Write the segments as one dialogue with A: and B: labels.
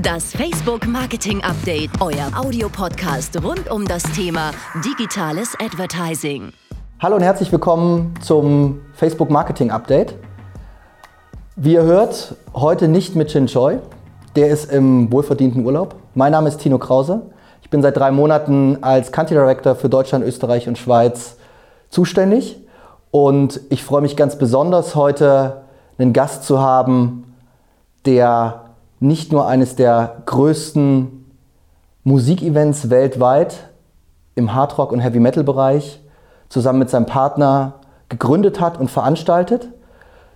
A: Das Facebook Marketing Update, euer Audiopodcast rund um das Thema digitales Advertising.
B: Hallo und herzlich willkommen zum Facebook Marketing Update. Wie ihr hört, heute nicht mit Chin Choi. Der ist im wohlverdienten Urlaub. Mein Name ist Tino Krause. Ich bin seit drei Monaten als Country Director für Deutschland, Österreich und Schweiz zuständig. Und ich freue mich ganz besonders, heute einen Gast zu haben, der nicht nur eines der größten Musikevents weltweit im Hardrock- und Heavy-Metal-Bereich zusammen mit seinem Partner gegründet hat und veranstaltet,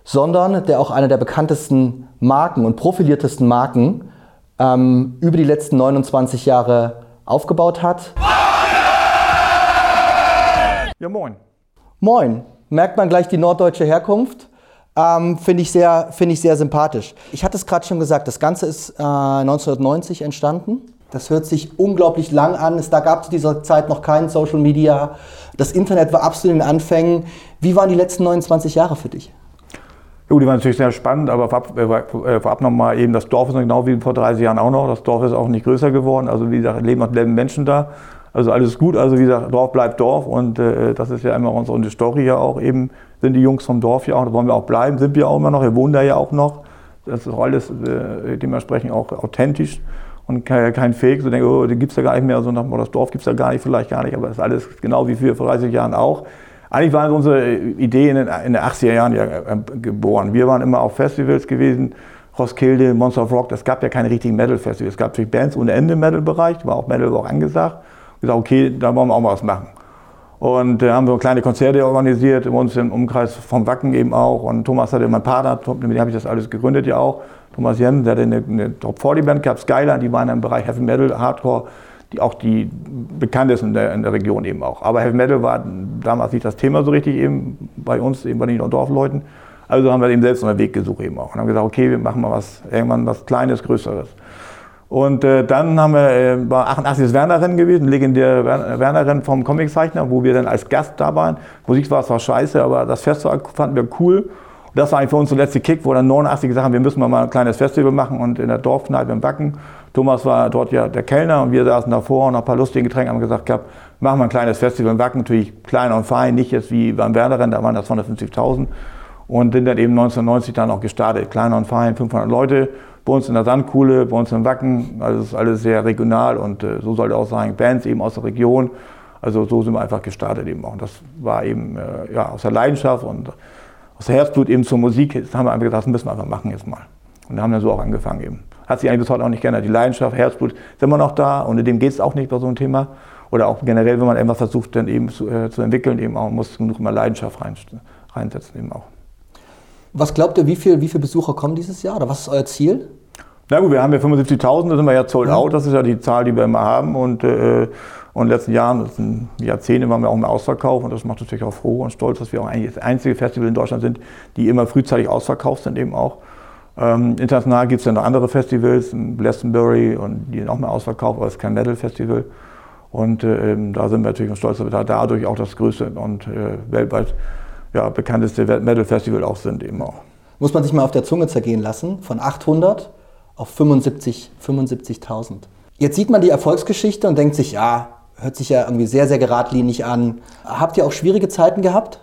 B: sondern der auch eine der bekanntesten Marken und profiliertesten Marken ähm, über die letzten 29 Jahre aufgebaut hat.
C: Ja, moin.
B: Moin. Merkt man gleich die norddeutsche Herkunft? Ähm, Finde ich, sehr, find ich sehr sympathisch. Ich hatte es gerade schon gesagt, das Ganze ist äh, 1990 entstanden. Das hört sich unglaublich lang an. Es, da gab es zu dieser Zeit noch kein Social Media. Das Internet war absolut in den Anfängen. Wie waren die letzten 29 Jahre für dich?
C: Jo, die waren natürlich sehr spannend, aber vorab, äh, vorab nochmal eben, das Dorf ist genau wie vor 30 Jahren auch noch. Das Dorf ist auch nicht größer geworden. Also wie gesagt, leben noch Menschen da. Also alles gut. Also wie gesagt, Dorf bleibt Dorf und äh, das ist ja immer unsere Story ja auch eben sind die Jungs vom Dorf ja auch, da wollen wir auch bleiben, sind wir auch immer noch, wir wohnen da ja auch noch. Das ist alles äh, dementsprechend auch authentisch und kein, kein Fake, so denke, oh, den gibt es ja gar nicht mehr, so nach, das Dorf gibt es ja gar nicht, vielleicht gar nicht, aber das ist alles genau wie wir vor 30 Jahren auch. Eigentlich waren unsere Ideen in, in den 80er Jahren ja äh, geboren. Wir waren immer auf Festivals gewesen, Roskilde, Monster of Rock, es gab ja keine richtigen Metal-Festivals. Es gab natürlich Bands ohne Ende im Metal-Bereich, war auch Metal auch angesagt. Gesagt, okay, da wollen wir auch mal was machen. Und da äh, haben wir kleine Konzerte organisiert, bei uns im Umkreis vom Wacken eben auch. Und Thomas hatte mein Partner, mit dem habe ich das alles gegründet ja auch. Thomas Jen, der hatte eine, eine Top 40 Band gehabt, Skyline, die waren im Bereich Heavy Metal, Hardcore, die auch die bekanntesten in der, in der Region eben auch. Aber Heavy Metal war damals nicht das Thema so richtig eben bei uns, eben bei den Dorfleuten. Also haben wir eben selbst einen Weg gesucht eben auch. Und haben gesagt, okay, wir machen mal was, irgendwann was Kleines, Größeres. Und äh, dann haben wir, äh, war 88 das Werner-Rennen gewesen, legendäre Werner-Rennen vom Comiczeichner, wo wir dann als Gast da waren. Musik war zwar scheiße, aber das Festival fanden wir cool. Und das war eigentlich für uns der letzte Kick, wo dann 89 gesagt haben, wir müssen mal ein kleines Festival machen und in der Dorfkneipe im Backen. Thomas war dort ja der Kellner und wir saßen davor und ein paar lustigen Getränke haben gesagt, gehabt, machen wir ein kleines Festival im Wacken, natürlich klein und fein, nicht jetzt wie beim Werner-Rennen, da waren das 250.000. Und sind dann eben 1990 dann auch gestartet, klein und fein, 500 Leute bei uns in der Sandkuhle, bei uns in Wacken. Also es ist alles sehr regional und äh, so sollte auch sein. Bands eben aus der Region. Also so sind wir einfach gestartet eben auch. Und das war eben äh, ja, aus der Leidenschaft und aus der Herzblut eben zur Musik. Das haben wir einfach gedacht, das müssen wir einfach machen jetzt mal. Und haben dann so auch angefangen eben. Hat sich eigentlich bis heute auch nicht geändert. Die Leidenschaft, Herzblut sind immer noch da und in dem geht es auch nicht bei so einem Thema. Oder auch generell, wenn man etwas versucht, dann eben zu, äh, zu entwickeln, eben auch muss genug immer Leidenschaft rein, reinsetzen eben auch.
B: Was glaubt ihr, wie viele wie viel Besucher kommen dieses Jahr oder was ist euer Ziel?
C: Na gut, wir haben ja 75.000, da sind wir ja sold mhm. out, das ist ja die Zahl, die wir immer haben. Und, äh, und in den letzten Jahren, sind Jahrzehnte, waren wir auch im Ausverkauf und das macht natürlich auch froh und stolz, dass wir auch eigentlich das einzige Festival in Deutschland sind, die immer frühzeitig ausverkauft sind eben auch. Ähm, international gibt es ja noch andere Festivals, Glastonbury und die sind auch mal ausverkauft, aber es ist kein Metal-Festival. Und äh, da sind wir natürlich stolz, dass wir dadurch auch das größte und äh, weltweit ja, bekannteste Metal-Festival auch sind eben auch.
B: Muss man sich mal auf der Zunge zergehen lassen, von 800 auf 75, 75.000. Jetzt sieht man die Erfolgsgeschichte und denkt sich, ja, hört sich ja irgendwie sehr, sehr geradlinig an. Habt ihr auch schwierige Zeiten gehabt?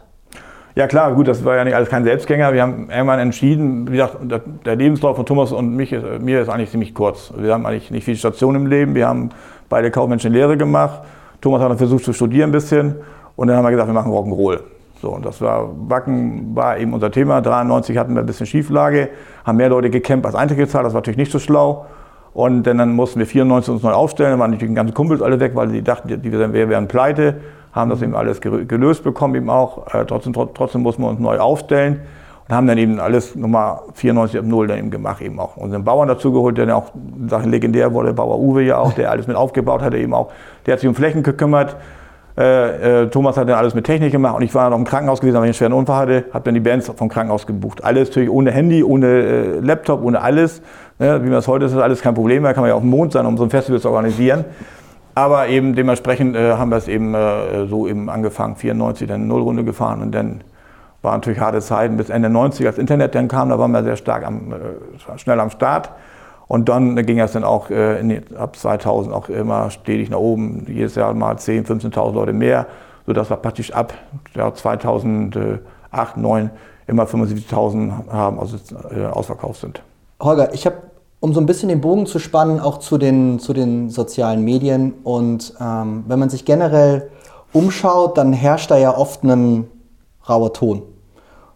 C: Ja klar, gut, das war ja nicht alles kein Selbstgänger. Wir haben irgendwann entschieden, wie gesagt, der Lebenslauf von Thomas und mich, mir ist eigentlich ziemlich kurz. Wir haben eigentlich nicht viele Stationen im Leben. Wir haben beide kaufmännische Lehre gemacht. Thomas hat dann versucht zu studieren ein bisschen und dann haben wir gesagt, wir machen Rock'n'Roll. So, und das war, Wacken war eben unser Thema. 93 hatten wir ein bisschen Schieflage, haben mehr Leute gecampt als Eintritt gezahlt, das war natürlich nicht so schlau. Und dann mussten wir 94 uns neu aufstellen, dann waren natürlich die ganzen Kumpels alle weg, weil die dachten, die wir wären pleite, haben das eben alles gelöst bekommen eben auch. Äh, trotzdem, trotzdem mussten wir uns neu aufstellen und haben dann eben alles nochmal 94 ab Null dann eben gemacht eben auch. Unseren Bauern dazu geholt, der dann auch Sachen legendär wurde, Bauer Uwe ja auch, der alles mit aufgebaut hatte eben auch. Der hat sich um Flächen gekümmert, äh, äh, Thomas hat dann alles mit Technik gemacht und ich war noch im Krankenhaus gewesen, weil ich einen schweren Unfall hatte, habe dann die Bands vom Krankenhaus gebucht. Alles natürlich ohne Handy, ohne äh, Laptop, ohne alles. Ne? Wie man es heute ist, ist alles kein Problem. Da kann man ja auf dem Mond sein, um so ein Festival zu organisieren. Aber eben dementsprechend äh, haben wir es eben äh, so eben angefangen, 94 dann Nullrunde gefahren und dann waren natürlich harte Zeiten bis Ende 90, als Internet dann kam, da waren wir sehr stark am, schnell am Start. Und dann ging es dann auch äh, in, ab 2000 auch immer stetig nach oben, jedes Jahr mal 10.000, 15.000 Leute mehr, sodass wir praktisch ab ja, 2008, 2009 immer 75.000 haben, also äh, ausverkauft sind.
B: Holger, ich habe, um so ein bisschen den Bogen zu spannen, auch zu den, zu den sozialen Medien und ähm, wenn man sich generell umschaut, dann herrscht da ja oft ein rauer Ton.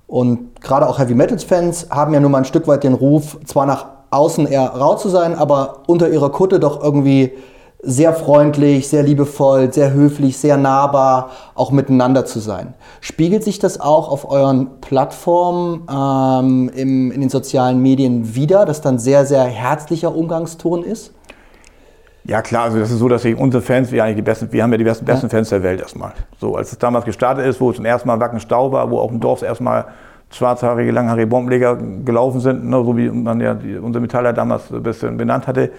B: Und gerade auch Heavy Metals Fans haben ja nun mal ein Stück weit den Ruf, zwar nach außen eher rau zu sein, aber unter ihrer Kutte doch irgendwie sehr freundlich, sehr liebevoll, sehr höflich, sehr nahbar auch miteinander zu sein. Spiegelt sich das auch auf euren Plattformen ähm, im, in den sozialen Medien wieder, dass dann sehr, sehr herzlicher Umgangston ist?
C: Ja klar, also das ist so, dass wir unsere Fans, wir, eigentlich die besten, wir haben ja die besten, besten Fans der Welt erstmal. So, als es damals gestartet ist, wo es zum ersten Mal Wacken Stau war, wo auch im Dorf erstmal schwarzhaarige, langhaarige Bombenleger gelaufen sind, ne, so wie man ja die, unser Metaller damals ein bisschen benannt hatte.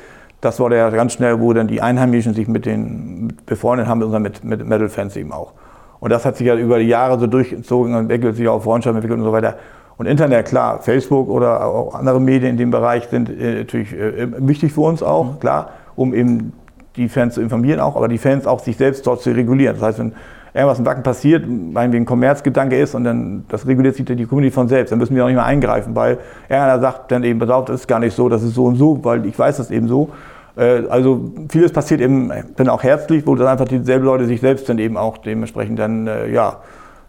C: Das wurde ja ganz schnell, wo dann die Einheimischen sich mit den befreundet haben, mit unseren mit, mit Metal-Fans eben auch. Und das hat sich ja über die Jahre so durchgezogen und entwickelt sich auch Freundschaft entwickelt und so weiter. Und Internet, klar, Facebook oder auch andere Medien in dem Bereich sind äh, natürlich äh, wichtig für uns auch, mhm. klar, um eben die Fans zu informieren auch, aber die Fans auch sich selbst dort zu regulieren. Das heißt, wenn irgendwas im Wacken passiert, weil ein Kommerzgedanke ist und dann das reguliert sich die Community von selbst. Dann müssen wir auch nicht mehr eingreifen, weil irgendeiner sagt dann eben, pass auf, das ist gar nicht so, das ist so und so, weil ich weiß das eben so. Äh, also vieles passiert eben dann auch herzlich, wo dann einfach dieselben Leute sich selbst dann eben auch dementsprechend dann, äh, ja,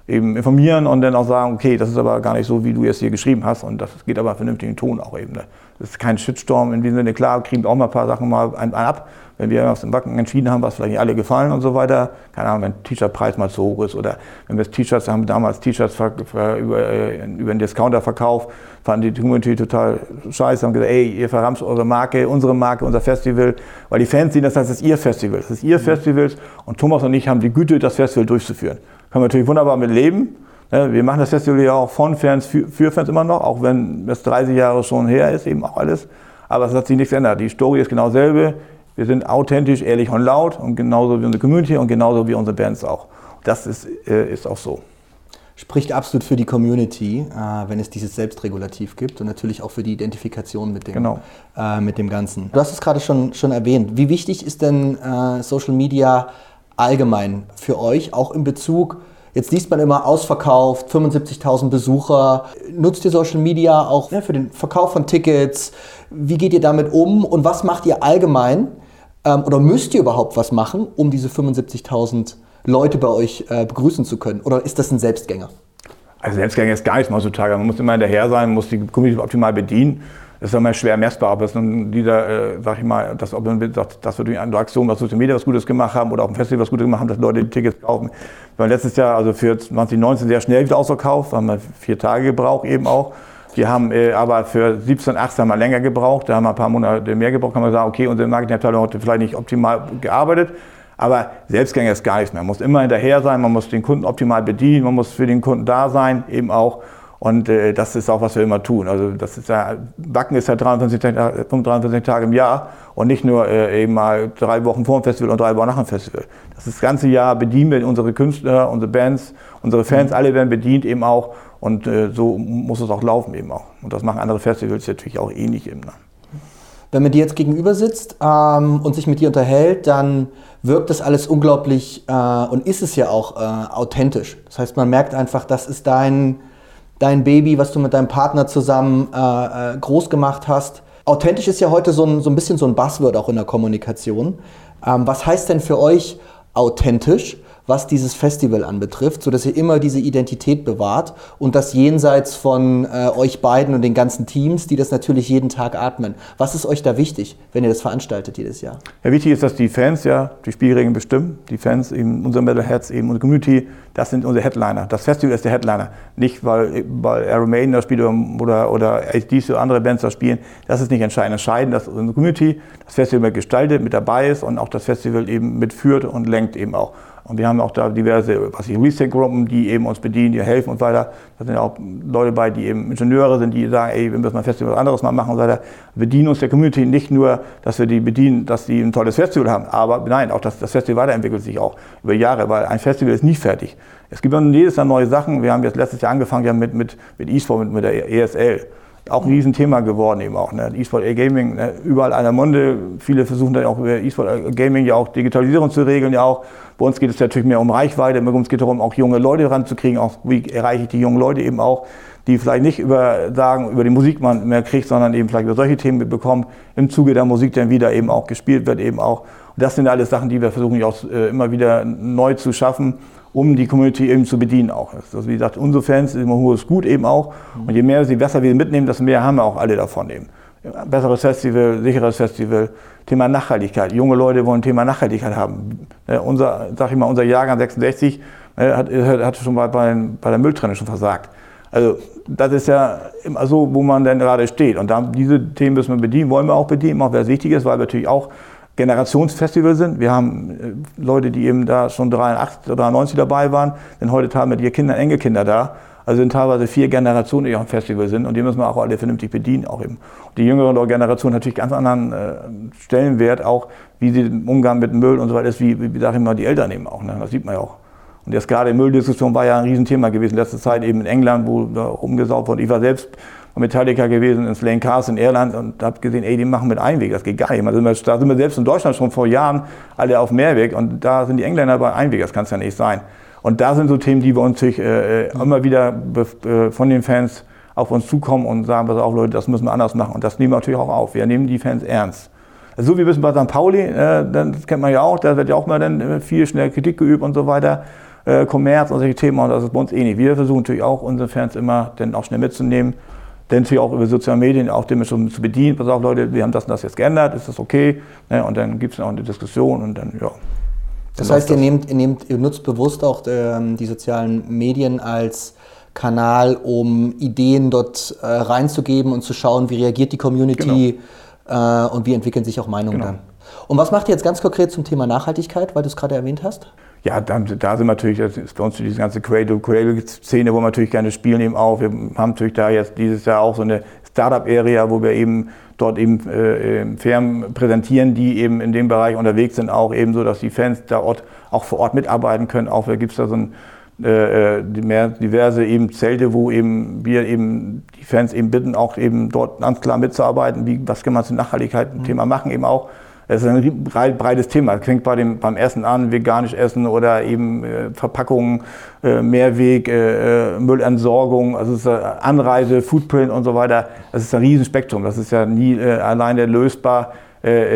C: eben informieren und dann auch sagen, okay, das ist aber gar nicht so, wie du jetzt hier geschrieben hast und das geht aber vernünftigen Ton auch eben. Ne? Das ist kein Shitstorm in diesem Sinne, klar, kriegen wir auch mal ein paar Sachen mal ab, wenn wir was im Wacken entschieden haben, was vielleicht nicht alle gefallen und so weiter. Keine Ahnung, wenn T-Shirt-Preis mal zu hoch ist oder wenn wir T-Shirts haben, damals T-Shirts über, äh, über einen Discounter verkauft, fanden die Community total scheiße, haben gesagt, ey, ihr verramscht eure Marke, unsere Marke, unser Festival, weil die Fans sehen, das heißt, das ist ihr Festival, das ist ihr mhm. Festival und Thomas und ich haben die Güte, das Festival durchzuführen. Können wir natürlich wunderbar mit leben. Wir machen das Festival ja auch von Fans, für, für Fans immer noch, auch wenn das 30 Jahre schon her ist, eben auch alles. Aber es hat sich nichts geändert. Die Story ist genau dasselbe. Wir sind authentisch, ehrlich und laut und genauso wie unsere Community und genauso wie unsere Bands auch. Das ist, äh, ist auch so.
B: Spricht absolut für die Community, äh, wenn es dieses Selbstregulativ gibt und natürlich auch für die Identifikation mit dem, genau. äh, mit dem Ganzen. Du hast es gerade schon, schon erwähnt. Wie wichtig ist denn äh, Social Media allgemein für euch, auch in Bezug Jetzt liest man immer ausverkauft, 75.000 Besucher. Nutzt ihr Social Media auch ne, für den Verkauf von Tickets? Wie geht ihr damit um und was macht ihr allgemein, ähm, oder müsst ihr überhaupt was machen, um diese 75.000 Leute bei euch äh, begrüßen zu können? Oder ist das ein Selbstgänger?
C: Also Selbstgänger ist gar nichts heutzutage. Man muss immer hinterher sein, muss die Community optimal bedienen. Das ist immer schwer messbar, ob es nun dieser, äh, sag ich mal, dass, ob man sagt, dass wir durch eine Aktion was Social Media was Gutes gemacht haben oder auf dem Festival was Gutes gemacht haben, dass Leute die Tickets kaufen. Wir haben letztes Jahr, also für 2019 sehr schnell wieder ausverkauft, haben wir vier Tage gebraucht eben auch. Wir haben äh, aber für 17, 18 mal länger gebraucht. Da haben wir ein paar Monate mehr gebraucht. Haben wir gesagt, okay, unsere Marketingabteilung hat vielleicht nicht optimal gearbeitet. Aber Selbstgänger ist gar nichts mehr. Man muss immer hinterher sein, man muss den Kunden optimal bedienen, man muss für den Kunden da sein, eben auch. Und äh, das ist auch, was wir immer tun. Also das ist ja, Backen ist ja 23, 23 Tage im Jahr und nicht nur äh, eben mal drei Wochen vor dem Festival und drei Wochen nach dem Festival. Das ist das ganze Jahr bedienen wir unsere Künstler, unsere Bands, unsere Fans, mhm. alle werden bedient eben auch. Und äh, so muss es auch laufen eben auch. Und das machen andere Festivals natürlich auch ähnlich eben. Ne?
B: Wenn man dir jetzt gegenüber sitzt ähm, und sich mit dir unterhält, dann wirkt das alles unglaublich äh, und ist es ja auch äh, authentisch. Das heißt, man merkt einfach, das ist dein, dein Baby, was du mit deinem Partner zusammen äh, äh groß gemacht hast. Authentisch ist ja heute so ein, so ein bisschen so ein Buzzword auch in der Kommunikation. Ähm, was heißt denn für euch authentisch? Was dieses Festival anbetrifft, sodass ihr immer diese Identität bewahrt und das jenseits von äh, euch beiden und den ganzen Teams, die das natürlich jeden Tag atmen. Was ist euch da wichtig, wenn ihr das veranstaltet jedes Jahr?
C: Ja, wichtig ist, dass die Fans ja die Spielregeln bestimmen. Die Fans, eben unser Metalheads, eben unsere Community, das sind unsere Headliner. Das Festival ist der Headliner. Nicht, weil, weil Iron Maiden da spielt oder, oder ACDC oder andere Bands da spielen. Das ist nicht entscheidend. Entscheidend, dass unsere Community das Festival gestaltet, mit dabei ist und auch das Festival eben mitführt und lenkt eben auch. Und wir haben auch da diverse, was ich, Reset-Gruppen, die eben uns bedienen, die helfen und so weiter. Da sind ja auch Leute bei, die eben Ingenieure sind, die sagen, ey, wir müssen mal Festival was anderes mal machen und so weiter. Wir bedienen uns der Community nicht nur, dass wir die bedienen, dass die ein tolles Festival haben, aber nein, auch das, das Festival weiterentwickelt sich auch über Jahre, weil ein Festival ist nie fertig. Es gibt jedes Jahr neue Sachen. Wir haben jetzt letztes Jahr angefangen ja mit, mit, mit E-Sport, mit, mit der ESL. Auch ein Riesenthema geworden eben auch. Ne? E-Sport Gaming, ne? überall einer Munde. Viele versuchen dann auch über E-Sport Gaming ja auch Digitalisierung zu regeln, ja auch. Bei uns geht es natürlich mehr um Reichweite, bei uns geht es darum, auch junge Leute ranzukriegen, auch wie erreiche ich die jungen Leute eben auch, die vielleicht nicht über sagen, über die Musik man mehr kriegt, sondern eben vielleicht über solche Themen mitbekommen, im Zuge der Musik dann wieder eben auch gespielt wird eben auch. Und das sind alles Sachen, die wir versuchen auch äh, immer wieder neu zu schaffen um die Community eben zu bedienen auch. Also wie gesagt, unsere Fans ist immer hohes Gut eben auch. Und je mehr sie besser wir mitnehmen, desto mehr haben wir auch alle davon eben. Besseres Festival, sicheres Festival, Thema Nachhaltigkeit. Junge Leute wollen Thema Nachhaltigkeit haben. Ja, unser, sag ich mal, unser Jahrgang 66 äh, hat, hat schon bei, bei, bei der Mülltrennung schon versagt. Also das ist ja immer so, wo man denn gerade steht. Und da, diese Themen müssen wir bedienen, wollen wir auch bedienen, auch wer es wichtig ist, weil wir natürlich auch Generationsfestival sind. Wir haben äh, Leute, die eben da schon 83, 93 dabei waren, denn heute haben wir die Kinder, Enkelkinder da. Also sind teilweise vier Generationen, die auch im Festival sind und die müssen wir auch alle vernünftig bedienen. Auch eben. Die jüngere Generation hat natürlich ganz anderen äh, Stellenwert, auch wie sie im Umgang mit Müll und so weiter ist, wie, wie, sag ich mal, die Eltern eben auch. Ne? Das sieht man ja auch. Und jetzt gerade Mülldiskussion war ja ein Riesenthema gewesen in letzter Zeit eben in England, wo da rumgesaugt wurde. Ich war selbst Metallica gewesen in Slane Cars in Irland und habe gesehen, ey, die machen mit Einweg, das geht gar nicht. Also da sind wir selbst in Deutschland schon vor Jahren alle auf Mehrweg und da sind die Engländer bei Einweg, das kann es ja nicht sein. Und da sind so Themen, die wir uns äh, immer wieder äh, von den Fans auf uns zukommen und sagen, pass auf Leute, das müssen wir anders machen. Und das nehmen wir natürlich auch auf. Wir nehmen die Fans ernst. Also so wie wir wissen bei St. Pauli, äh, das kennt man ja auch, da wird ja auch mal dann äh, viel schnell Kritik geübt und so weiter. Äh, Kommerz und solche Themen und das ist bei uns ähnlich. Wir versuchen natürlich auch unsere Fans immer dann auch schnell mitzunehmen dann natürlich auch über soziale Medien auch dem schon zu bedienen. Pass auf, Leute, wir haben das und das jetzt geändert, ist das okay? Ne? Und dann gibt es auch eine Diskussion und dann, ja.
B: Das heißt, ihr, nehmt, ihr, nehmt, ihr nutzt bewusst auch ähm, die sozialen Medien als Kanal, um Ideen dort äh, reinzugeben und zu schauen, wie reagiert die Community genau. äh, und wie entwickeln sich auch Meinungen genau. dann. Und was macht ihr jetzt ganz konkret zum Thema Nachhaltigkeit, weil du es gerade erwähnt hast?
C: Ja, da, da sind wir natürlich, das ist bei uns diese ganze Cradle-Szene, wo wir natürlich gerne spielen eben auch. Wir haben natürlich da jetzt dieses Jahr auch so eine Startup-Area, wo wir eben dort eben äh, ähm, Firmen präsentieren, die eben in dem Bereich unterwegs sind, auch eben so, dass die Fans da Ort, auch vor Ort mitarbeiten können. Auch gibt es da so ein, äh, mehr diverse eben Zelte, wo eben wir eben die Fans eben bitten, auch eben dort ganz klar mitzuarbeiten, wie, was kann man zur Nachhaltigkeit ein mhm. Thema machen eben auch. Es ist ein breites Thema. Fängt bei dem, beim Essen an, veganisch essen oder eben äh, Verpackungen, äh, Mehrweg, äh, äh Müllentsorgung, also ist, äh, Anreise, Footprint und so weiter. Das ist ein Riesenspektrum. Das ist ja nie äh, alleine lösbar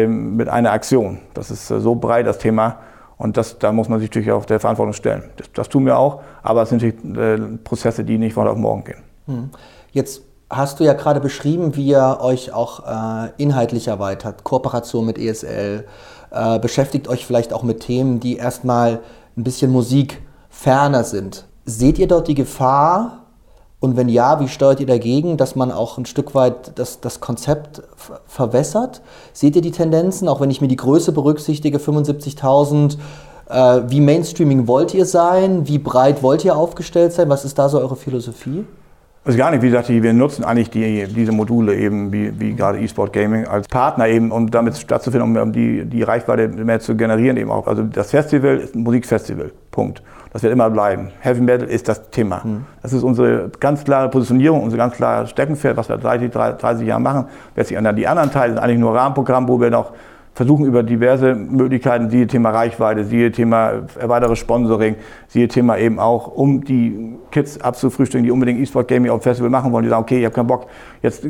C: mit einer Aktion. Das ist so breit, das Thema. Und das, da muss man sich natürlich auf der Verantwortung stellen. Das, das tun wir auch, aber es sind natürlich Prozesse, die nicht von heute auf morgen gehen.
B: Hm. Jetzt hast du ja gerade beschrieben, wie ihr euch auch äh, inhaltlich erweitert, Kooperation mit ESL, äh, beschäftigt euch vielleicht auch mit Themen, die erstmal ein bisschen Musik ferner sind. Seht ihr dort die Gefahr? Und wenn ja, wie steuert ihr dagegen, dass man auch ein Stück weit das, das Konzept verwässert? Seht ihr die Tendenzen, auch wenn ich mir die Größe berücksichtige, 75.000, äh, wie Mainstreaming wollt ihr sein? Wie breit wollt ihr aufgestellt sein? Was ist da so eure Philosophie?
C: Also gar nicht, wie gesagt, wir nutzen eigentlich die, diese Module eben, wie, wie gerade eSport Gaming, als Partner eben, um damit stattzufinden, um die, die Reichweite mehr zu generieren eben auch. Also das Festival ist ein Musikfestival, Punkt. Das wird immer bleiben. Heavy Metal ist das Thema. Mhm. Das ist unsere ganz klare Positionierung, unser ganz klares Steckenpferd, was wir seit 30, 30 Jahren machen. Sich ändern. Die anderen Teile sind eigentlich nur Rahmenprogramm, wo wir noch versuchen über diverse Möglichkeiten, siehe Thema Reichweite, siehe Thema erweiteres Sponsoring, siehe Thema eben auch, um die Kids abzufrühstücken, die unbedingt E-Sport Gaming auf Festival machen wollen, die sagen, okay, ich habe keinen Bock, jetzt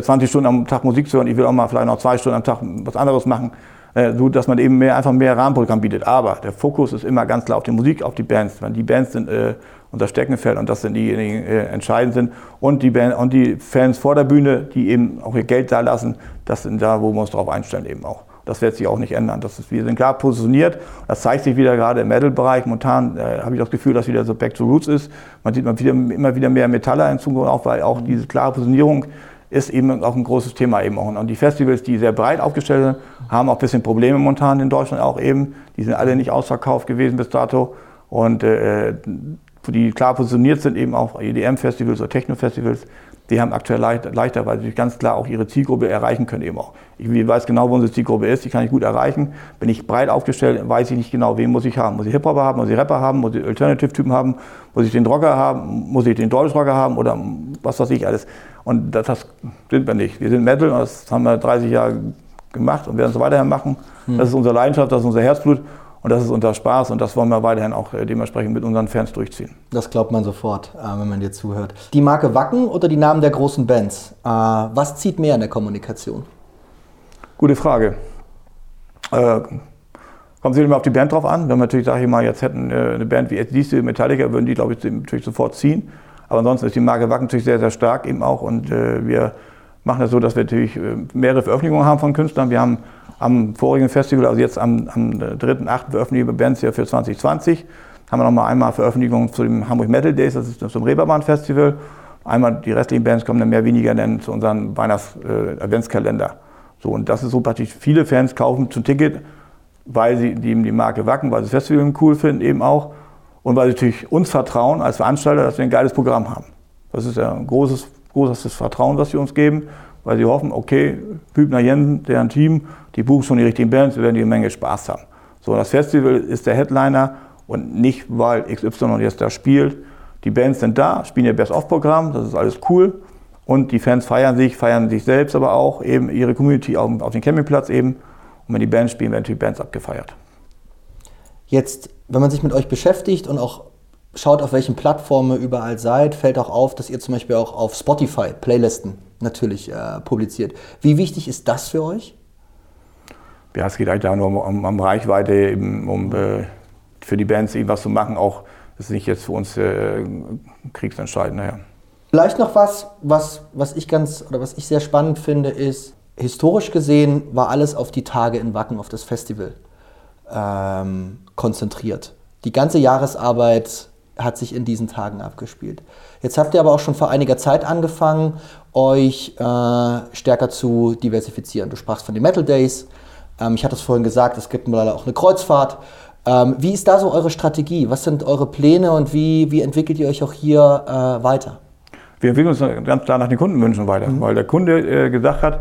C: 20 Stunden am Tag Musik zu hören, ich will auch mal vielleicht noch zwei Stunden am Tag was anderes machen, äh, so dass man eben mehr, einfach mehr Rahmenprogramm bietet. Aber der Fokus ist immer ganz klar auf die Musik, auf die Bands. Weil die Bands sind äh, unser Steckenpferd und das sind diejenigen, die äh, entscheidend sind. Und die, Band, und die Fans vor der Bühne, die eben auch ihr Geld da lassen, das sind da, wo wir uns darauf einstellen eben auch. Das wird sich auch nicht ändern. Das ist, wir sind klar positioniert. Das zeigt sich wieder gerade im Metal-Bereich. Momentan äh, habe ich das Gefühl, dass wieder so Back to Roots ist. Man sieht man wieder, immer wieder mehr Metaller hinzu, auch weil auch diese klare Positionierung ist eben auch ein großes Thema eben auch. Und die Festivals, die sehr breit aufgestellt sind, haben auch ein bisschen Probleme momentan in Deutschland auch eben. Die sind alle nicht ausverkauft gewesen bis dato. Und äh, die klar positioniert sind, eben auch EDM-Festivals oder Techno-Festivals, die haben aktuell leicht, leichter, weil sie ganz klar auch ihre Zielgruppe erreichen können eben auch. Ich weiß genau, wo unsere Zielgruppe ist, die kann ich gut erreichen. Bin ich breit aufgestellt, weiß ich nicht genau, wen muss ich haben. Muss ich Hip-Hopper haben, muss ich Rapper haben, muss ich Alternative-Typen haben, muss ich den Rocker haben, muss ich den Deutschrocker haben oder was weiß ich alles. Und das, das sind wir nicht. Wir sind Metal, das haben wir 30 Jahre gemacht und werden es weiterhin machen. Hm. Das ist unsere Leidenschaft, das ist unser Herzblut. Und das ist unser Spaß und das wollen wir weiterhin auch äh, dementsprechend mit unseren Fans durchziehen.
B: Das glaubt man sofort, äh, wenn man dir zuhört. Die Marke Wacken oder die Namen der großen Bands? Äh, was zieht mehr in der Kommunikation?
C: Gute Frage. Äh, kommt sicher immer auf die Band drauf an. Wenn wir natürlich, sage ich mal, jetzt hätten eine Band wie ACDC, Metallica, würden die, glaube ich, natürlich sofort ziehen. Aber ansonsten ist die Marke Wacken natürlich sehr, sehr stark eben auch und äh, wir machen das so, dass wir natürlich mehrere Veröffentlichungen haben von Künstlern. Wir haben am vorigen Festival, also jetzt am, am 3.8. veröffentlichen wir Bands hier für 2020. Haben wir nochmal einmal Veröffentlichung zu dem Hamburg Metal Days, das ist zum Reeperbahn Festival. Einmal die restlichen Bands kommen dann mehr weniger dann zu unserem Weihnachts-Adventskalender. Äh, so, und das ist so praktisch, viele Fans kaufen zum Ticket, weil sie die, die Marke Wacken, weil sie das Festival cool finden eben auch und weil sie natürlich uns vertrauen als Veranstalter, dass wir ein geiles Programm haben. Das ist ja ein großes, großes Vertrauen, was sie uns geben, weil sie hoffen, okay, Hübner Jensen, deren Team, die buchen schon die richtigen Bands, wir werden die Menge Spaß haben. So, das Festival ist der Headliner und nicht, weil XY jetzt da spielt. Die Bands sind da, spielen ihr Best-of-Programm, das ist alles cool. Und die Fans feiern sich, feiern sich selbst, aber auch eben ihre Community auf, auf dem Campingplatz eben. Und wenn die Bands spielen, werden die Bands abgefeiert.
B: Jetzt, wenn man sich mit euch beschäftigt und auch schaut, auf welchen Plattformen ihr überall seid, fällt auch auf, dass ihr zum Beispiel auch auf Spotify Playlisten natürlich äh, publiziert. Wie wichtig ist das für euch?
C: Ja, es geht eigentlich da nur um, um, um Reichweite, eben, um äh, für die Bands eben was zu machen. Auch das ist nicht jetzt für uns äh, kriegsentscheidend. Naja.
B: Vielleicht noch was, was, was ich ganz oder was ich sehr spannend finde, ist, historisch gesehen war alles auf die Tage in Wacken, auf das Festival ähm, konzentriert. Die ganze Jahresarbeit hat sich in diesen Tagen abgespielt. Jetzt habt ihr aber auch schon vor einiger Zeit angefangen, euch äh, stärker zu diversifizieren. Du sprachst von den Metal Days. Ähm, ich hatte es vorhin gesagt, es gibt leider auch eine Kreuzfahrt. Ähm, wie ist da so eure Strategie? Was sind eure Pläne und wie, wie entwickelt ihr euch auch hier äh, weiter?
C: Wir entwickeln uns ganz klar nach den Kundenwünschen weiter, mhm. weil der Kunde äh, gesagt hat,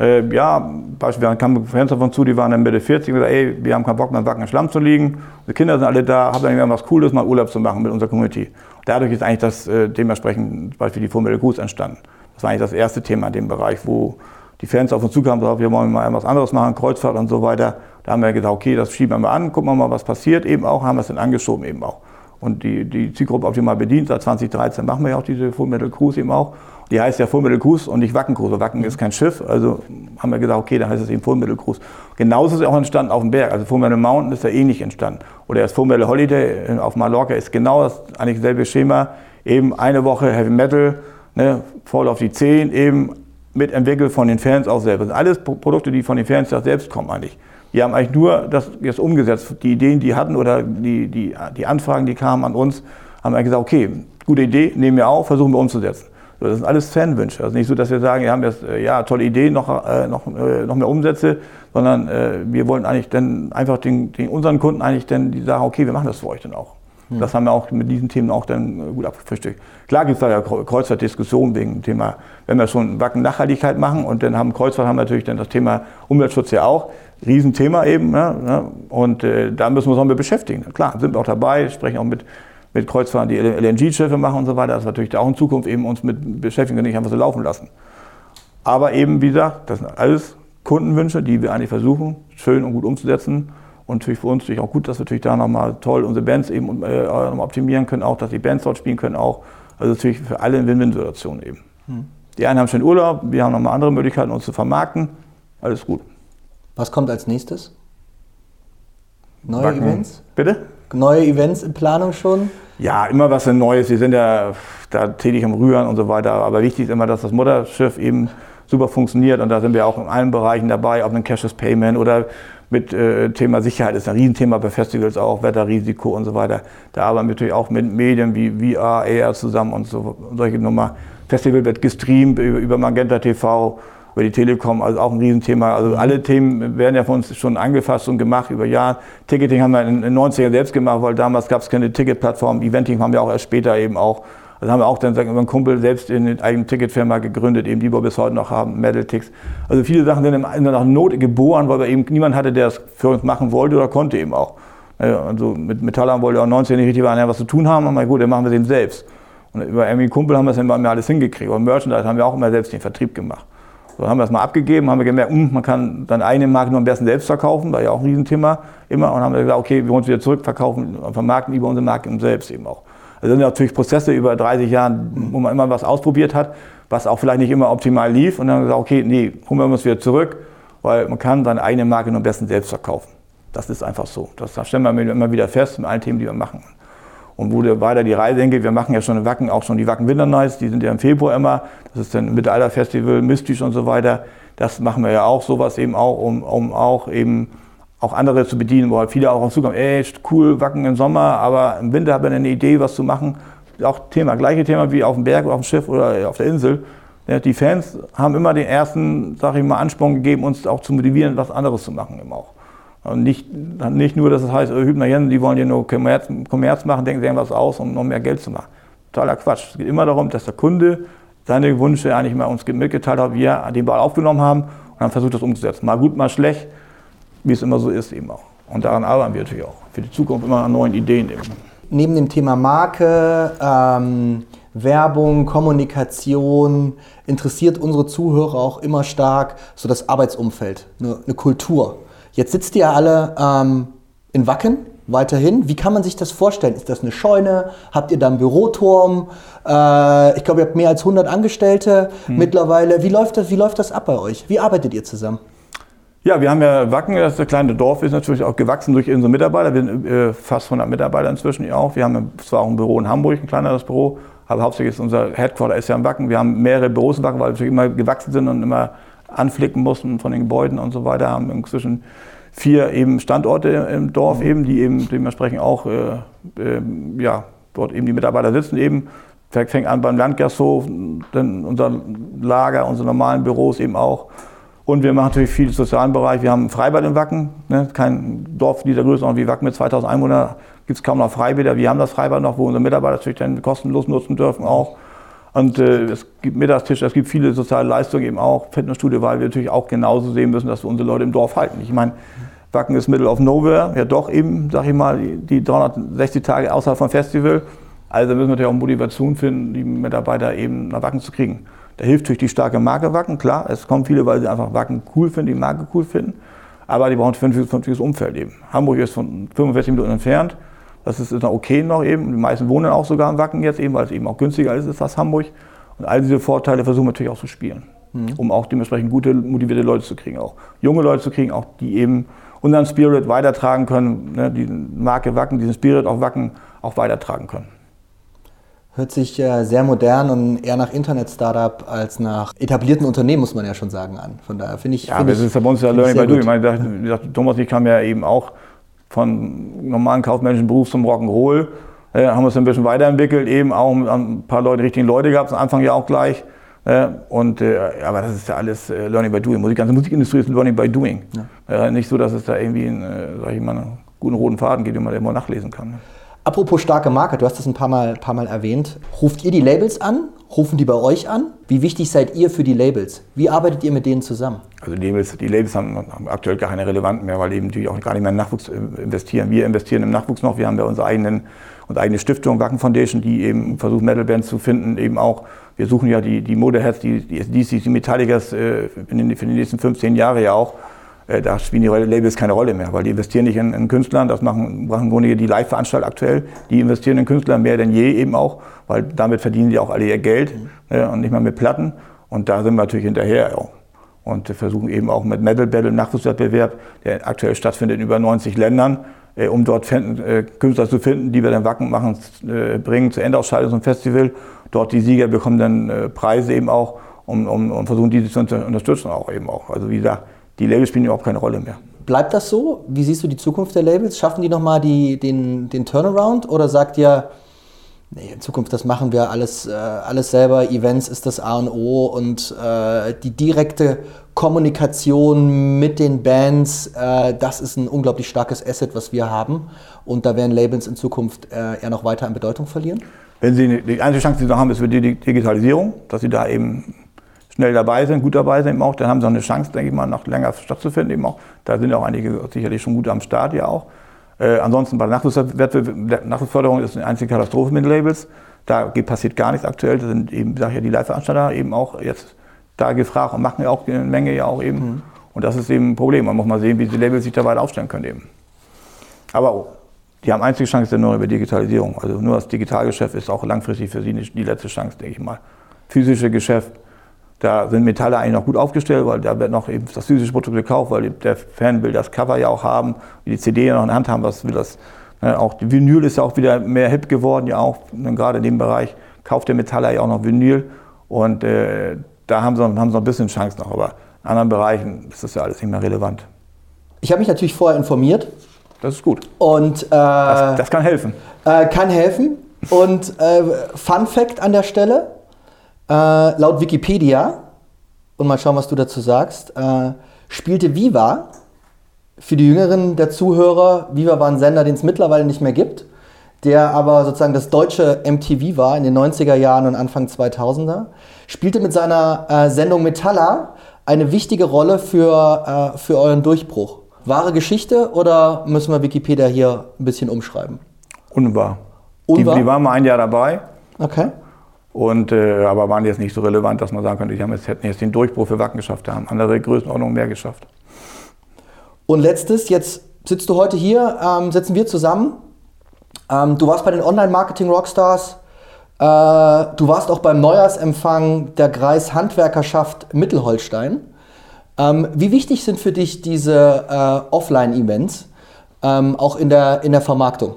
C: äh, ja, beispielsweise kamen Fans davon zu, die waren dann Mitte 40 und gesagt, ey, wir haben keinen Bock mehr im Wacken Schlamm zu liegen. Die Kinder sind alle da, haben dann irgendwas Cooles, mal Urlaub zu machen mit unserer Community. Dadurch ist eigentlich das äh, dementsprechend zum Beispiel die Formel Gruß entstanden. Das war eigentlich das erste Thema in dem Bereich, wo die Fans auf uns zukamen, gesagt, wir wollen mal etwas anderes machen, Kreuzfahrt und so weiter. Da haben wir gesagt, okay, das schieben wir mal an, gucken wir mal, was passiert eben auch, haben wir es dann angeschoben eben auch. Und die, die Zielgruppe optimal bedient, seit 2013 machen wir ja auch diese Full Metal Cruise eben auch. Die heißt ja Full Metal Cruise und nicht Wacken Cruise. Wacken ist kein Schiff, also haben wir gesagt, okay, dann heißt es eben Full Metal Cruise. Genauso ist es auch entstanden auf dem Berg. Also Metal Mountain ist ja ähnlich entstanden. Oder das Metal Holiday auf Mallorca ist genau das eigentlich dasselbe Schema. Eben eine Woche Heavy Metal, ne, voll auf die 10, eben mitentwickelt von den Fans auch selber. Das sind alles Produkte, die von den Fans selbst kommen eigentlich. Die haben eigentlich nur das jetzt umgesetzt. Die Ideen, die hatten oder die, die, die Anfragen, die kamen an uns, haben eigentlich gesagt, okay, gute Idee, nehmen wir auf, versuchen wir umzusetzen. Das sind alles Fanwünsche. Also nicht so, dass wir sagen, wir haben jetzt äh, ja tolle Ideen, noch, äh, noch, äh, noch mehr Umsätze, sondern wir wollen eigentlich dann einfach den, den, unseren Kunden eigentlich dann die sagen, okay, wir machen das für euch dann auch. Hm. Das haben wir auch mit diesen Themen auch dann gut abgefrühstückt. Klar gibt es da ja Kreuzfahrtdiskussionen wegen dem Thema, wenn wir schon Wacken Nachhaltigkeit machen und dann haben Kreuzfahrt haben natürlich dann das Thema Umweltschutz ja auch. Riesenthema eben. Ne, ne? Und äh, da müssen wir uns auch mit beschäftigen. Klar, sind wir auch dabei, sprechen auch mit, mit Kreuzfahrern, die LNG-Schiffe machen und so weiter. Das ist natürlich auch in Zukunft eben uns mit beschäftigen und nicht einfach so laufen lassen. Aber eben, wie gesagt, das sind alles Kundenwünsche, die wir eigentlich versuchen, schön und gut umzusetzen. Und natürlich für uns natürlich auch gut, dass wir natürlich da nochmal toll unsere Bands eben äh, optimieren können, auch dass die Bands dort spielen können auch. Also natürlich für alle Win-Win-Situationen eben. Hm. Die einen haben schon Urlaub, wir haben nochmal andere Möglichkeiten, uns zu vermarkten. Alles gut.
B: Was kommt als nächstes?
C: Neue Backen. Events? Bitte?
B: Neue Events in Planung schon?
C: Ja, immer was Neues. Wir sind ja da tätig am Rühren und so weiter. Aber wichtig ist immer, dass das Mutterschiff eben super funktioniert. Und da sind wir auch in allen Bereichen dabei, ob ein Cashless Payment oder mit äh, Thema Sicherheit ist ein Riesenthema bei Festivals auch, Wetterrisiko und so weiter. Da arbeiten wir natürlich auch mit Medien wie VR, AR zusammen und so, solche Nummer. Festival wird gestreamt über, über Magenta TV über die Telekom, also auch ein Riesenthema. Also alle Themen werden ja von uns schon angefasst und gemacht über Jahre. Ticketing haben wir in den 90er selbst gemacht, weil damals gab es keine Ticketplattform. Eventing haben wir auch erst später eben auch. Also haben wir auch dann sagen, über einen Kumpel selbst in eine eigene Ticketfirma gegründet, eben die wir bis heute noch haben, Metaltix. Also viele Sachen sind in der Not geboren, weil wir eben niemand hatte, der es für uns machen wollte oder konnte eben auch. Also mit Metallern wollte auch 19 nicht richtig was zu tun haben, aber gut, dann machen wir es eben selbst. Und über irgendwie Kumpel haben wir es immer alles hingekriegt. Und Merchandise haben wir auch immer selbst den Vertrieb gemacht. So haben wir es mal abgegeben, haben wir gemerkt, mh, hm, man kann dann eine Marke nur am besten selbst verkaufen, war ja auch ein Riesenthema immer. Und haben wir gesagt, okay, wir wollen es wieder zurückverkaufen, vermarkten über unsere Marke selbst eben auch. Also das sind natürlich Prozesse über 30 Jahre, wo man immer was ausprobiert hat, was auch vielleicht nicht immer optimal lief. Und dann haben wir gesagt, okay, nee, holen wir uns wieder zurück, weil man kann seine eigene Marke nur am besten selbst verkaufen. Das ist einfach so. Das stellen wir immer wieder fest mit allen Themen, die wir machen und wo weiter die Reise hingeht. Wir machen ja schon in Wacken auch schon die Wacken Winter Nights, die sind ja im Februar immer. Das ist dann Mittelalterfestival, mystisch und so weiter. Das machen wir ja auch, sowas eben auch, um, um auch eben auch andere zu bedienen, wo halt viele auch auf zukommen, ey, cool, Wacken im Sommer, aber im Winter haben wir eine Idee, was zu machen. Auch Thema, gleiche Thema wie auf dem Berg, auf dem Schiff oder auf der Insel. Die Fans haben immer den ersten, sag ich mal, Ansprung gegeben, uns auch zu motivieren, was anderes zu machen eben auch. Und nicht, nicht nur, dass es heißt, äh, Hübner Jensen, die wollen hier nur Kommerz, Kommerz machen, denken sie irgendwas aus, um noch mehr Geld zu machen. Totaler Quatsch. Es geht immer darum, dass der Kunde seine Wünsche eigentlich mal uns mitgeteilt hat, wir den Ball aufgenommen haben und dann versucht das umzusetzen. Mal gut, mal schlecht, wie es immer so ist eben auch. Und daran arbeiten wir natürlich auch. Für die Zukunft immer an neuen Ideen eben.
B: Neben dem Thema Marke, ähm, Werbung, Kommunikation interessiert unsere Zuhörer auch immer stark so das Arbeitsumfeld, eine, eine Kultur. Jetzt sitzt ihr alle ähm, in Wacken weiterhin. Wie kann man sich das vorstellen? Ist das eine Scheune? Habt ihr da einen Büroturm? Äh, ich glaube, ihr habt mehr als 100 Angestellte hm. mittlerweile. Wie läuft, das, wie läuft das ab bei euch? Wie arbeitet ihr zusammen?
C: Ja, wir haben ja Wacken, das kleine Dorf ist natürlich auch gewachsen durch unsere Mitarbeiter. Wir sind äh, fast 100 Mitarbeiter inzwischen auch. Wir haben zwar auch ein Büro in Hamburg, ein kleineres Büro, aber hauptsächlich ist unser Headquarter ist ja in Wacken. Wir haben mehrere Büros in Wacken, weil wir immer gewachsen sind und immer anflicken mussten von den Gebäuden und so weiter, haben inzwischen vier eben Standorte im Dorf eben, die eben dementsprechend auch äh, äh, ja, dort eben die Mitarbeiter sitzen eben. Fängt an beim Landgasthof, dann unser Lager, unsere normalen Büros eben auch. Und wir machen natürlich viel im sozialen Bereich. Wir haben ein Freibad in Wacken, ne? kein Dorf dieser Größe wie Wacken mit 2000 Einwohnern gibt es kaum noch Freibäder. Wir haben das Freibad noch, wo unsere Mitarbeiter natürlich dann kostenlos nutzen dürfen auch. Und äh, es gibt Mittagstische, es gibt viele soziale Leistungen eben auch, Fitnessstudio, weil wir natürlich auch genauso sehen müssen, dass wir unsere Leute im Dorf halten. Ich meine, Wacken ist Middle of Nowhere, ja doch eben, sag ich mal, die 360 Tage außerhalb vom Festival. Also müssen wir natürlich auch Motivation finden, die Mitarbeiter eben nach Wacken zu kriegen. Da hilft natürlich die starke Marke Wacken, klar. Es kommen viele, weil sie einfach Wacken cool finden, die Marke cool finden. Aber die brauchen ein vernünftiges Umfeld eben. Hamburg ist von 45 Minuten entfernt. Das ist noch okay noch eben. Die meisten wohnen auch sogar im Wacken jetzt eben, weil es eben auch günstiger ist als Hamburg. Und all diese Vorteile versuchen wir natürlich auch zu spielen, mhm. um auch dementsprechend gute, motivierte Leute zu kriegen, auch junge Leute zu kriegen, auch die eben unseren Spirit weitertragen können, ne, die Marke Wacken, diesen Spirit auch Wacken auch weitertragen können.
B: Hört sich äh, sehr modern und eher nach Internet-Startup als nach etablierten Unternehmen, muss man ja schon sagen, an. Von daher finde ich.
C: Ja, find das ich, ist bei uns ja Learning by Doing. Ich meine, Thomas ich kamen ja eben auch von normalen kaufmännischen Beruf zum Rock'n'Roll. Äh, haben uns ein bisschen weiterentwickelt, eben auch ein paar Leute, richtigen Leute gab es am Anfang ja auch gleich. Äh, und, äh, aber das ist ja alles äh, Learning by Doing. Die ganze Musikindustrie ist Learning by Doing. Ja. Äh, nicht so, dass es da irgendwie einen, äh, sag ich mal, einen guten roten Faden gibt, den man immer nachlesen kann.
B: Apropos starke Marke, du hast das ein paar Mal, paar Mal erwähnt. Ruft ihr die Labels an? Rufen die bei euch an? Wie wichtig seid ihr für die Labels? Wie arbeitet ihr mit denen zusammen?
C: Also die Labels, die Labels haben, haben aktuell gar keine Relevanz mehr, weil eben natürlich auch gar nicht mehr in Nachwuchs äh, investieren. Wir investieren im Nachwuchs noch. Wir haben ja unsere, eigenen, unsere eigene Stiftung, Wacken Foundation, die eben versucht, Metalbands zu finden. Eben auch, wir suchen ja die, die Modeheads, die, die die Metallicas äh, für die nächsten 15 Jahre ja auch. Äh, da spielen die Labels keine Rolle mehr, weil die investieren nicht in, in Künstlern, das machen, machen im Grunde die Live-Veranstalter aktuell, die investieren in Künstler mehr denn je eben auch, weil damit verdienen die auch alle ihr Geld mhm. äh, und nicht mal mit Platten und da sind wir natürlich hinterher auch. Und versuchen eben auch mit Metal Battle Nachwuchswettbewerb, der aktuell stattfindet in über 90 Ländern, äh, um dort finden, äh, Künstler zu finden, die wir dann Wacken machen, äh, bringen zur Endausscheidung zum Festival. Dort die Sieger bekommen dann äh, Preise eben auch, um, um, um versuchen, diese zu unterstützen auch eben auch. Also wie gesagt, die Labels spielen überhaupt keine Rolle mehr.
B: Bleibt das so? Wie siehst du die Zukunft der Labels? Schaffen die nochmal den, den Turnaround oder sagt ihr, Nee, in Zukunft, das machen wir alles, äh, alles selber. Events ist das A und O und äh, die direkte Kommunikation mit den Bands, äh, das ist ein unglaublich starkes Asset, was wir haben. Und da werden Labels in Zukunft äh, eher noch weiter an Bedeutung verlieren.
C: Wenn Sie die einzige Chance, die Sie haben, ist für die Digitalisierung, dass Sie da eben schnell dabei sind, gut dabei sind eben auch, dann haben Sie auch eine Chance, denke ich mal, noch länger stattzufinden eben auch. Da sind auch einige sicherlich schon gut am Start ja auch. Äh, ansonsten bei der Nachwuchsförderung ist eine einzige Katastrophe mit Labels. Da passiert gar nichts aktuell. Da sind eben, sag ich ja, die Live-Veranstalter eben auch jetzt da gefragt und machen ja auch eine Menge ja auch eben. Mhm. Und das ist eben ein Problem. Man muss mal sehen, wie die Labels sich da weiter aufstellen können eben. Aber oh, die haben einzige Chance nur über Digitalisierung. Also nur das Digitalgeschäft ist auch langfristig für sie nicht die letzte Chance, denke ich mal. Physische Geschäft, da sind Metalle eigentlich noch gut aufgestellt, weil da wird noch eben das physische Produkt gekauft, weil der Fan will das Cover ja auch haben, die CD ja noch in der Hand haben, was will das. Ne, auch die Vinyl ist ja auch wieder mehr hip geworden, ja auch. Und gerade in dem Bereich kauft der Metaller ja auch noch Vinyl. Und äh, da haben sie, haben sie noch ein bisschen Chance noch. Aber in anderen Bereichen ist das ja alles nicht mehr relevant.
B: Ich habe mich natürlich vorher informiert.
C: Das ist gut.
B: Und, äh,
C: das, das, kann helfen.
B: Äh, kann helfen. Und äh, Fun Fact an der Stelle: äh, laut Wikipedia, und mal schauen, was du dazu sagst, äh, spielte Viva für die Jüngeren der Zuhörer, Viva war ein Sender, den es mittlerweile nicht mehr gibt, der aber sozusagen das deutsche MTV war in den 90er Jahren und Anfang 2000er, spielte mit seiner äh, Sendung Metalla eine wichtige Rolle für, äh, für euren Durchbruch. Wahre Geschichte oder müssen wir Wikipedia hier ein bisschen umschreiben?
C: Unwahr. Unwahr? Die, die waren mal ein Jahr dabei.
B: Okay.
C: Und, äh, aber waren jetzt nicht so relevant, dass man sagen könnte, die haben jetzt, hätten jetzt den Durchbruch für Wacken geschafft, da haben andere Größenordnungen mehr geschafft.
B: Und letztes, jetzt sitzt du heute hier, ähm, sitzen wir zusammen. Ähm, du warst bei den Online-Marketing-Rockstars. Äh, du warst auch beim Neujahrsempfang der Kreis Handwerkerschaft Mittelholstein. Ähm, wie wichtig sind für dich diese äh, Offline-Events, ähm, auch in der, in der Vermarktung?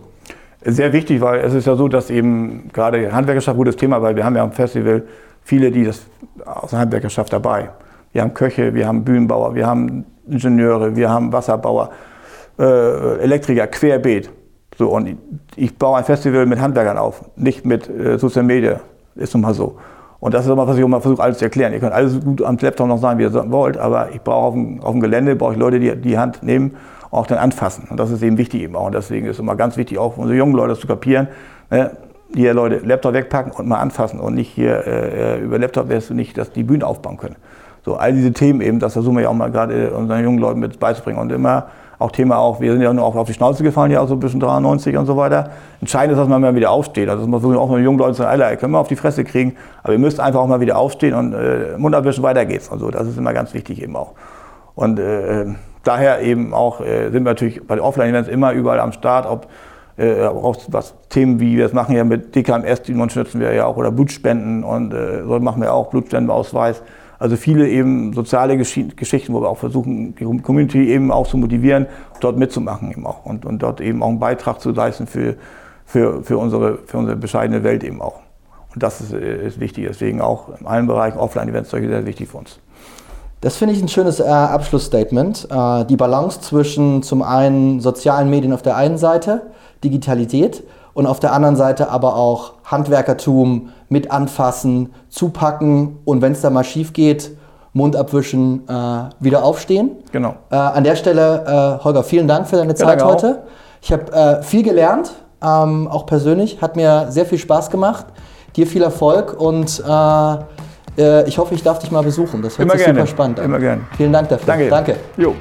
C: Sehr wichtig, weil es ist ja so, dass eben gerade Handwerkerschaft ein gutes Thema, weil wir haben ja am Festival viele, die das aus der Handwerkerschaft dabei. Wir haben Köche, wir haben Bühnenbauer, wir haben Ingenieure, wir haben Wasserbauer, äh, Elektriker, querbeet. So, und ich, ich, baue ein Festival mit Handwerkern auf, nicht mit äh, Social Media. Ist nun mal so. Und das ist immer, was ich immer versuche, alles zu erklären. Ihr könnt alles gut am Laptop noch sagen, wie ihr wollt, aber ich brauche auf dem, auf dem Gelände brauche ich Leute, die die Hand nehmen auch dann anfassen. Und das ist eben wichtig eben auch. Und deswegen ist es immer ganz wichtig, auch unsere jungen Leute zu kapieren. Ne? Hier Leute Laptop wegpacken und mal anfassen und nicht hier äh, über Laptop wirst du nicht, dass die Bühnen aufbauen können. So, all diese Themen eben, das versuchen wir ja auch mal gerade unseren jungen Leuten mit beizubringen. Und immer auch Thema auch, wir sind ja nur auch auf die Schnauze gefallen, ja, so bisschen 93 und so weiter. Entscheidend ist, dass man mal wieder aufsteht. Also, das muss man auch mit jungen Leuten sagen, Alter, können wir auf die Fresse kriegen, aber ihr müsst einfach auch mal wieder aufstehen und äh, Mund abwischen, weiter geht's. Also, das ist immer ganz wichtig eben auch. Und äh, daher eben auch äh, sind wir natürlich bei den Offline-Events immer überall am Start, ob äh, auch was Themen wie wir das machen ja mit DKMS, die unterstützen wir ja auch, oder Blutspenden und äh, so machen wir auch Blutspendenausweis. Also viele eben soziale Gesch Geschichten, wo wir auch versuchen, die Community eben auch zu motivieren, dort mitzumachen eben auch und, und dort eben auch einen Beitrag zu leisten für, für, für, unsere, für unsere bescheidene Welt eben auch. Und das ist, äh, ist wichtig. Deswegen auch in allen Bereichen Offline-Events solche sehr wichtig für uns.
B: Das finde ich ein schönes äh, Abschlussstatement. Äh, die Balance zwischen zum einen sozialen Medien auf der einen Seite, Digitalität und auf der anderen Seite aber auch Handwerkertum mit anfassen, zupacken und wenn es da mal schief geht, Mund abwischen, äh, wieder aufstehen.
C: Genau.
B: Äh, an der Stelle, äh, Holger, vielen Dank für deine Zeit ja, heute. Ich habe äh, viel gelernt, ähm, auch persönlich, hat mir sehr viel Spaß gemacht. Dir viel Erfolg und äh, ich hoffe, ich darf dich mal besuchen. Das hört
C: Immer
B: sich
C: gerne.
B: super spannend an.
C: Immer gerne.
B: Vielen Dank dafür.
C: Danke.
B: Danke.
C: Jo.